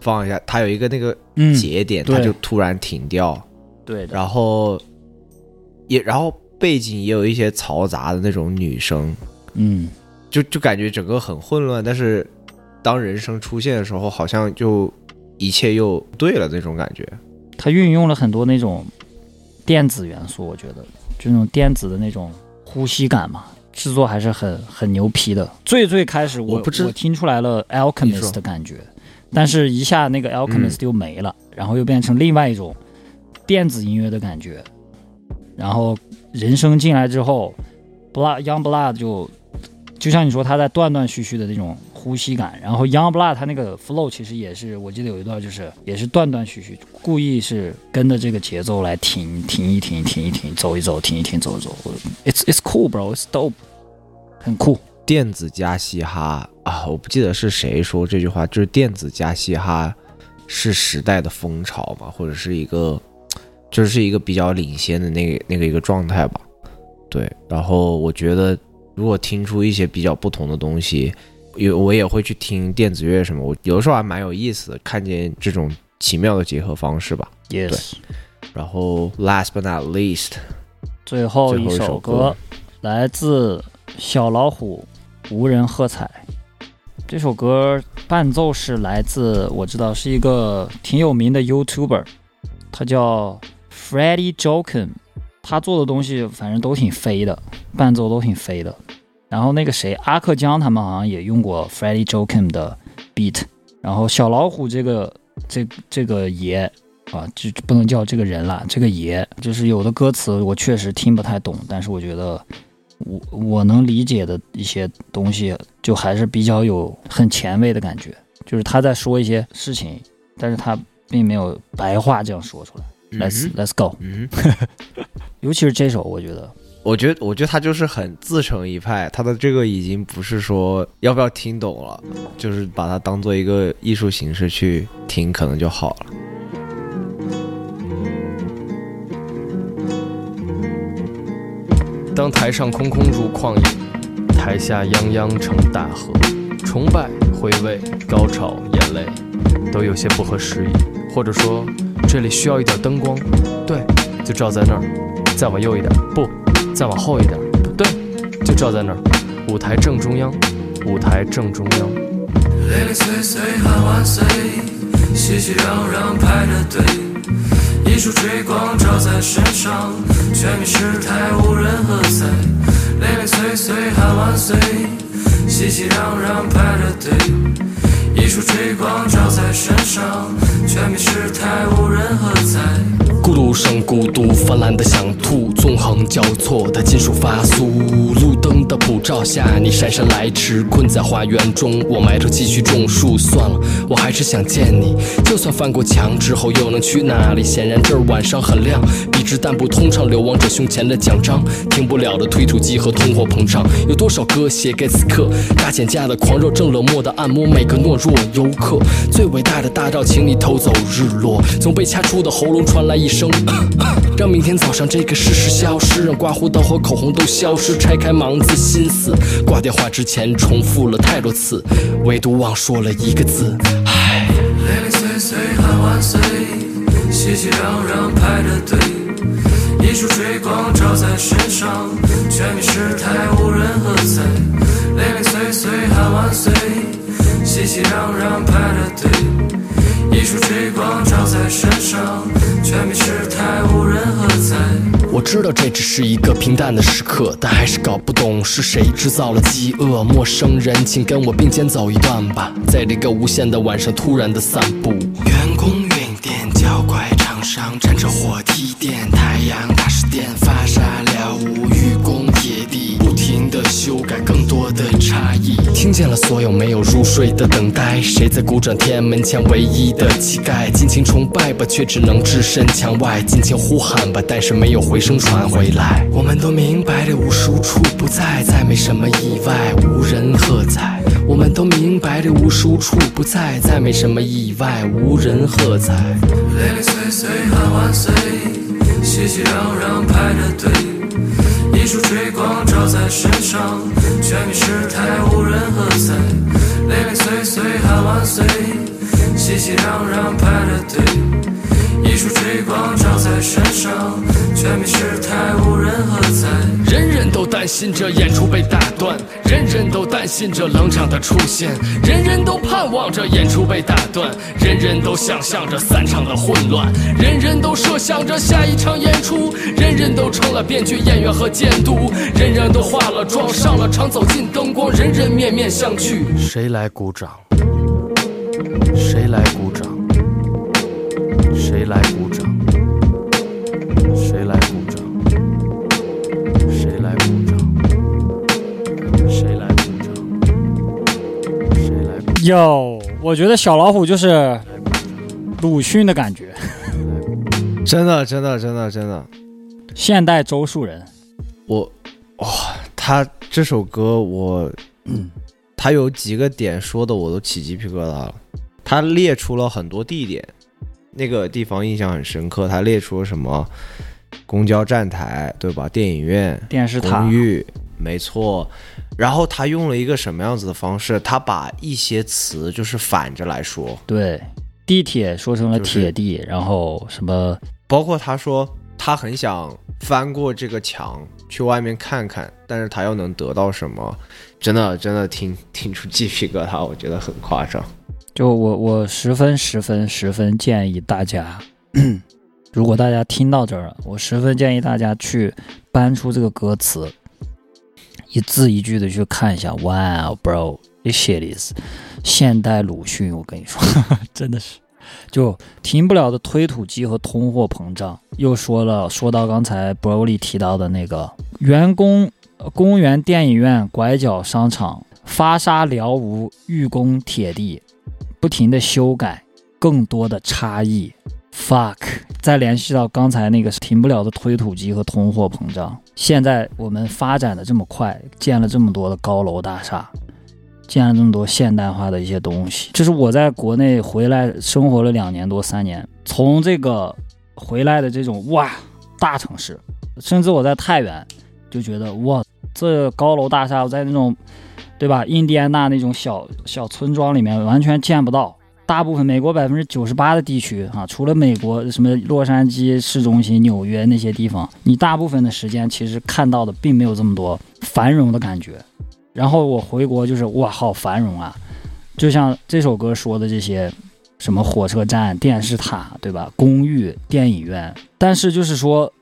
Speaker 2: 放一下，它有一个那个
Speaker 3: 嗯
Speaker 2: 节点，
Speaker 3: 对。
Speaker 2: 它就突然停掉，
Speaker 3: 对的，
Speaker 2: 然后也然后背景也有一些嘈杂的那种女声，
Speaker 3: 嗯，
Speaker 2: 就就感觉整个很混乱，但是当人声出现的时候，好像就一切又对了那种感觉。
Speaker 3: 它运用了很多那种电子元素，我觉得就那种电子的那种呼吸感嘛，制作还是很很牛皮的。最最开始我
Speaker 2: 我不知
Speaker 3: 听出来了 Alchemist 的感觉，但是一下那个 Alchemist 又没了，然后又变成另外一种电子音乐的感觉。然后人声进来之后，Blood Young Blood 就就像你说他在断断续续的那种呼吸感，然后 Young Blood 他那个 flow 其实也是，我记得有一段就是也是断断续续，故意是跟着这个节奏来停停一停停一停走一走停一停走一走，It's it's cool bro it's dope，很酷。
Speaker 2: 电子加嘻哈啊，我不记得是谁说这句话，就是电子加嘻哈是时代的风潮嘛，或者是一个就是一个比较领先的那个那个一个状态吧。对，然后我觉得如果听出一些比较不同的东西，有我也会去听电子乐什么，我有的时候还蛮有意思的，看见这种奇妙的结合方式吧。
Speaker 3: Yes，
Speaker 2: 然后 last but not least，
Speaker 3: 最后一
Speaker 2: 首
Speaker 3: 首歌
Speaker 2: 歌
Speaker 3: 来自小老虎，无人喝彩。这首歌伴奏是来自我知道是一个挺有名的 YouTuber，他叫 Freddie Joken，他做的东西反正都挺飞的，伴奏都挺飞的。然后那个谁，阿克江他们好像也用过 Freddie Joken 的 beat。然后小老虎这个这这个爷啊，就不能叫这个人了，这个爷就是有的歌词我确实听不太懂，但是我觉得我我能理解的一些东西，就还是比较有很前卫的感觉，就是他在说一些事情，但是他并没有白话这样说出来。Let's
Speaker 2: 嗯
Speaker 3: Let's go，
Speaker 2: 嗯，[laughs]
Speaker 3: 尤其是这首，我觉得
Speaker 2: 我觉得，我觉得他就是很自成一派，他的这个已经不是说要不要听懂了，就是把它当做一个艺术形式去听，可能就好了。
Speaker 15: 当台上空空如旷野，台下泱泱成大河，崇拜、回味、高潮、眼泪，都有些不合时宜。或者说，这里需要一点灯光，对，就照在那儿。再往右一点，不，再往后一点，不对，就照在那儿。舞台正中央，舞台正中央。
Speaker 16: 零零碎碎喊万岁，熙熙攘攘排着队，一束追光照在身上，全民失态无人喝彩。零零碎碎喊万岁，熙熙攘攘排着队，一束追光照在身上，全民失态无人喝彩。
Speaker 15: 咕噜声孤独泛滥的想吐，纵横交错的金属发酥。路灯的普照下，你姗姗来迟，困在花园中。我埋头继续种树，算了，我还是想见你。就算翻过墙之后又能去哪里？显然这儿晚上很亮，笔直但不通畅，流亡者胸前的奖章，停不了的推土机和通货膨胀。有多少歌写给此刻大减价的狂热，正冷漠的按摩每个懦弱若游客。最伟大的大招，请你偷走日落。从被掐出的喉咙传来一声，[coughs] 让明天早上这个事实消失，让刮胡刀和口红都消失。拆开盲字心思，挂电话之前重复了太多次，唯独忘说了一个字。
Speaker 16: 零零碎碎喊万岁，熙熙攘攘排着队，一束追光照在身上，全民失态无人喝彩。零零碎碎喊万岁，熙熙攘攘排着队，一束追光照在身上，全民失态无人喝彩。
Speaker 15: 我知道这只是一个平淡的时刻，但还是搞不懂是谁制造了饥饿。陌生人，请跟我并肩走一段吧，在这个无限的晚上突然的散步。
Speaker 13: 员工运电，脚拐场上，站
Speaker 15: 着火梯电，太阳打湿电饭。见了所有没有入睡的等待，谁在鼓掌？天安门前唯一的乞丐，尽情崇拜吧，却只能置身墙外；尽情呼喊吧，但是没有回声传回来。我们都明白这无数处不在，再没什么意外，无人喝彩。我们都明白这无数处不在，再没什么意外，无人喝彩。
Speaker 16: 零零碎碎喊万岁，熙熙攘攘排着队，束追光照在身上，全民失态无人喝彩。零零碎碎喊万岁，熙熙攘攘排着队，一束追光照在身上，全民失态无人喝彩。
Speaker 15: 人人都担心着演出被打断，人人都担心着冷场的出现，人人都盼望着演出被打断，人人都想象着散场的混乱，人人都设想着下一场演出，人人都成了编剧、演员和监督，人人都化了妆上了场，走进灯光，人人面面相觑。
Speaker 13: 谁来鼓掌？谁来鼓？谁来鼓掌？谁来鼓掌？谁来鼓掌？谁来鼓掌？谁来鼓掌？
Speaker 3: 哟，我觉得小老虎就是鲁迅的感觉，[laughs]
Speaker 2: 真的，真的，真的，真的，
Speaker 3: 现代周树人。
Speaker 2: 我哇，他这首歌我，他有几个点说的我都起鸡皮疙瘩了。他列出了很多地点，那个地方印象很深刻。他列出了什么公交站台，对吧？电影院、
Speaker 3: 电视塔
Speaker 2: 公寓，没错。然后他用了一个什么样子的方式？他把一些词就是反着来说，
Speaker 3: 对，地铁说成了
Speaker 2: 就是
Speaker 3: 铁地，然后什么
Speaker 2: 包括他说他很想翻过这个墙去外面看看，但是他又能得到什么？真的真的听听出鸡皮疙瘩，我觉得很夸张。
Speaker 3: 就我我十分十分十分建议大家，[clears throat] 如果大家听到这儿了，我十分建议大家去搬出这个歌词，一字一句的去看一下。Wow, bro, this shit is 现代鲁迅，我跟你说，[laughs] 真的是。就停不了的推土机和通货膨胀，又说了，说到刚才 Broly 提到的那个员工公园、电影院、拐角商场、发沙辽无玉工铁地，不停的修改，更多的差异。fuck，再联系到刚才那个停不了的推土机和通货膨胀，现在我们发展的这么快，建了这么多的高楼大厦，建了这么多现代化的一些东西，这是我在国内回来生活了两年多三年，从这个回来的这种哇大城市，甚至我在太原就觉得哇这高楼大厦在那种对吧印第安纳那种小小村庄里面完全见不到。大部分美国百分之九十八的地区啊，除了美国什么洛杉矶市中心、纽约那些地方，你大部分的时间其实看到的并没有这么多繁荣的感觉。然后我回国就是哇，好繁荣啊！就像这首歌说的这些，什么火车站、电视塔，对吧？公寓、电影院。但是就是说，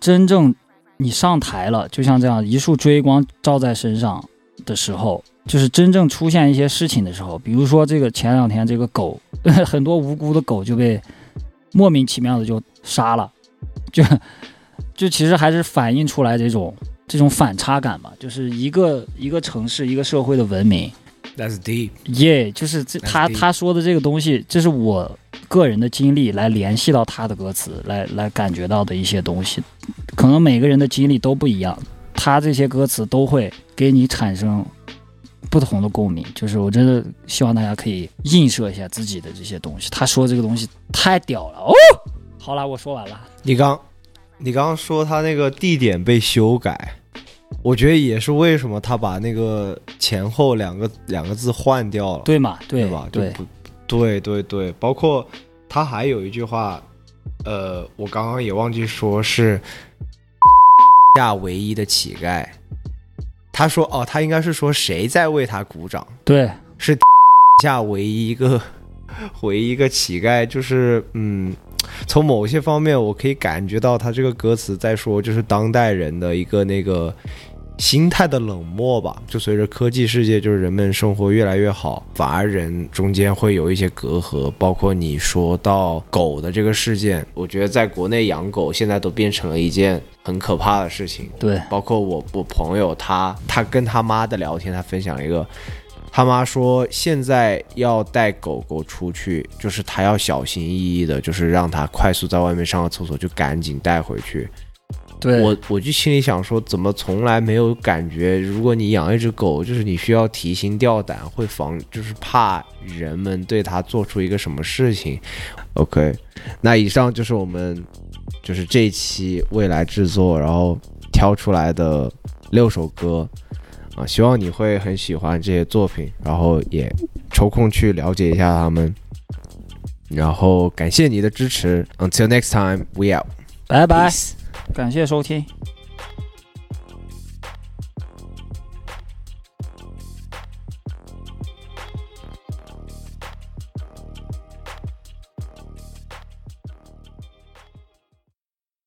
Speaker 3: 真正你上台了，就像这样一束追光照在身上的时候，就是真正出现一些事情的时候，比如说这个前两天这个狗，[laughs] 很多无辜的狗就被莫名其妙的就杀了，[laughs] 就就其实还是反映出来这种这种反差感吧，就是一个一个城市一个社会的文明
Speaker 2: ，That's deep。
Speaker 3: 耶、就是这他他说的这个东西，这是我个人的经历来联系到他的歌词，来来感觉到的一些东西。可能每个人的经历都不一样，他这些歌词都会给你产生不同的共鸣。就是我真的希望大家可以映射一下自己的这些东西。他说这个东西太屌了哦！好了，我说完了。
Speaker 2: 你刚，你刚刚说他那个地点被修改，我觉得也是为什么他把那个前后两个两个字换掉了，
Speaker 3: 对嘛？对
Speaker 2: 吧？
Speaker 3: 对
Speaker 2: 不，对对对，包括他还有一句话，呃，我刚刚也忘记说是下唯一的乞丐。他说哦，他应该是说谁在为他鼓掌？
Speaker 3: 对，
Speaker 2: 是 [laughs] 下唯一一个 [laughs] 唯一一个乞丐，就是嗯，从某些方面我可以感觉到他这个歌词在说，就是当代人的一个那个心态的冷漠吧。就随着科技世界，就是人们生活越来越好，反而人中间会有一些隔阂。包括你说到狗的这个事件，我觉得在国内养狗现在都变成了一件很可怕的事情。
Speaker 3: 对，
Speaker 2: 包括我我朋友他他跟他妈的聊天，他分享了一个他妈说现在要带狗狗出去，就是他要小心翼翼的，就是让它快速在外面上个厕所就赶紧带回去。
Speaker 3: 对
Speaker 2: 我，我就心里想说，怎么从来没有感觉？如果你养一只狗，就是你需要提心吊胆，会防，就是怕人们对它做出一个什么事情。OK，那以上就是我们就是这一期未来制作，然后挑出来的六首歌啊，希望你会很喜欢这些作品，然后也抽空去了解一下他们。然后感谢你的支持，Until next time, we out。
Speaker 3: 拜拜，感谢收听。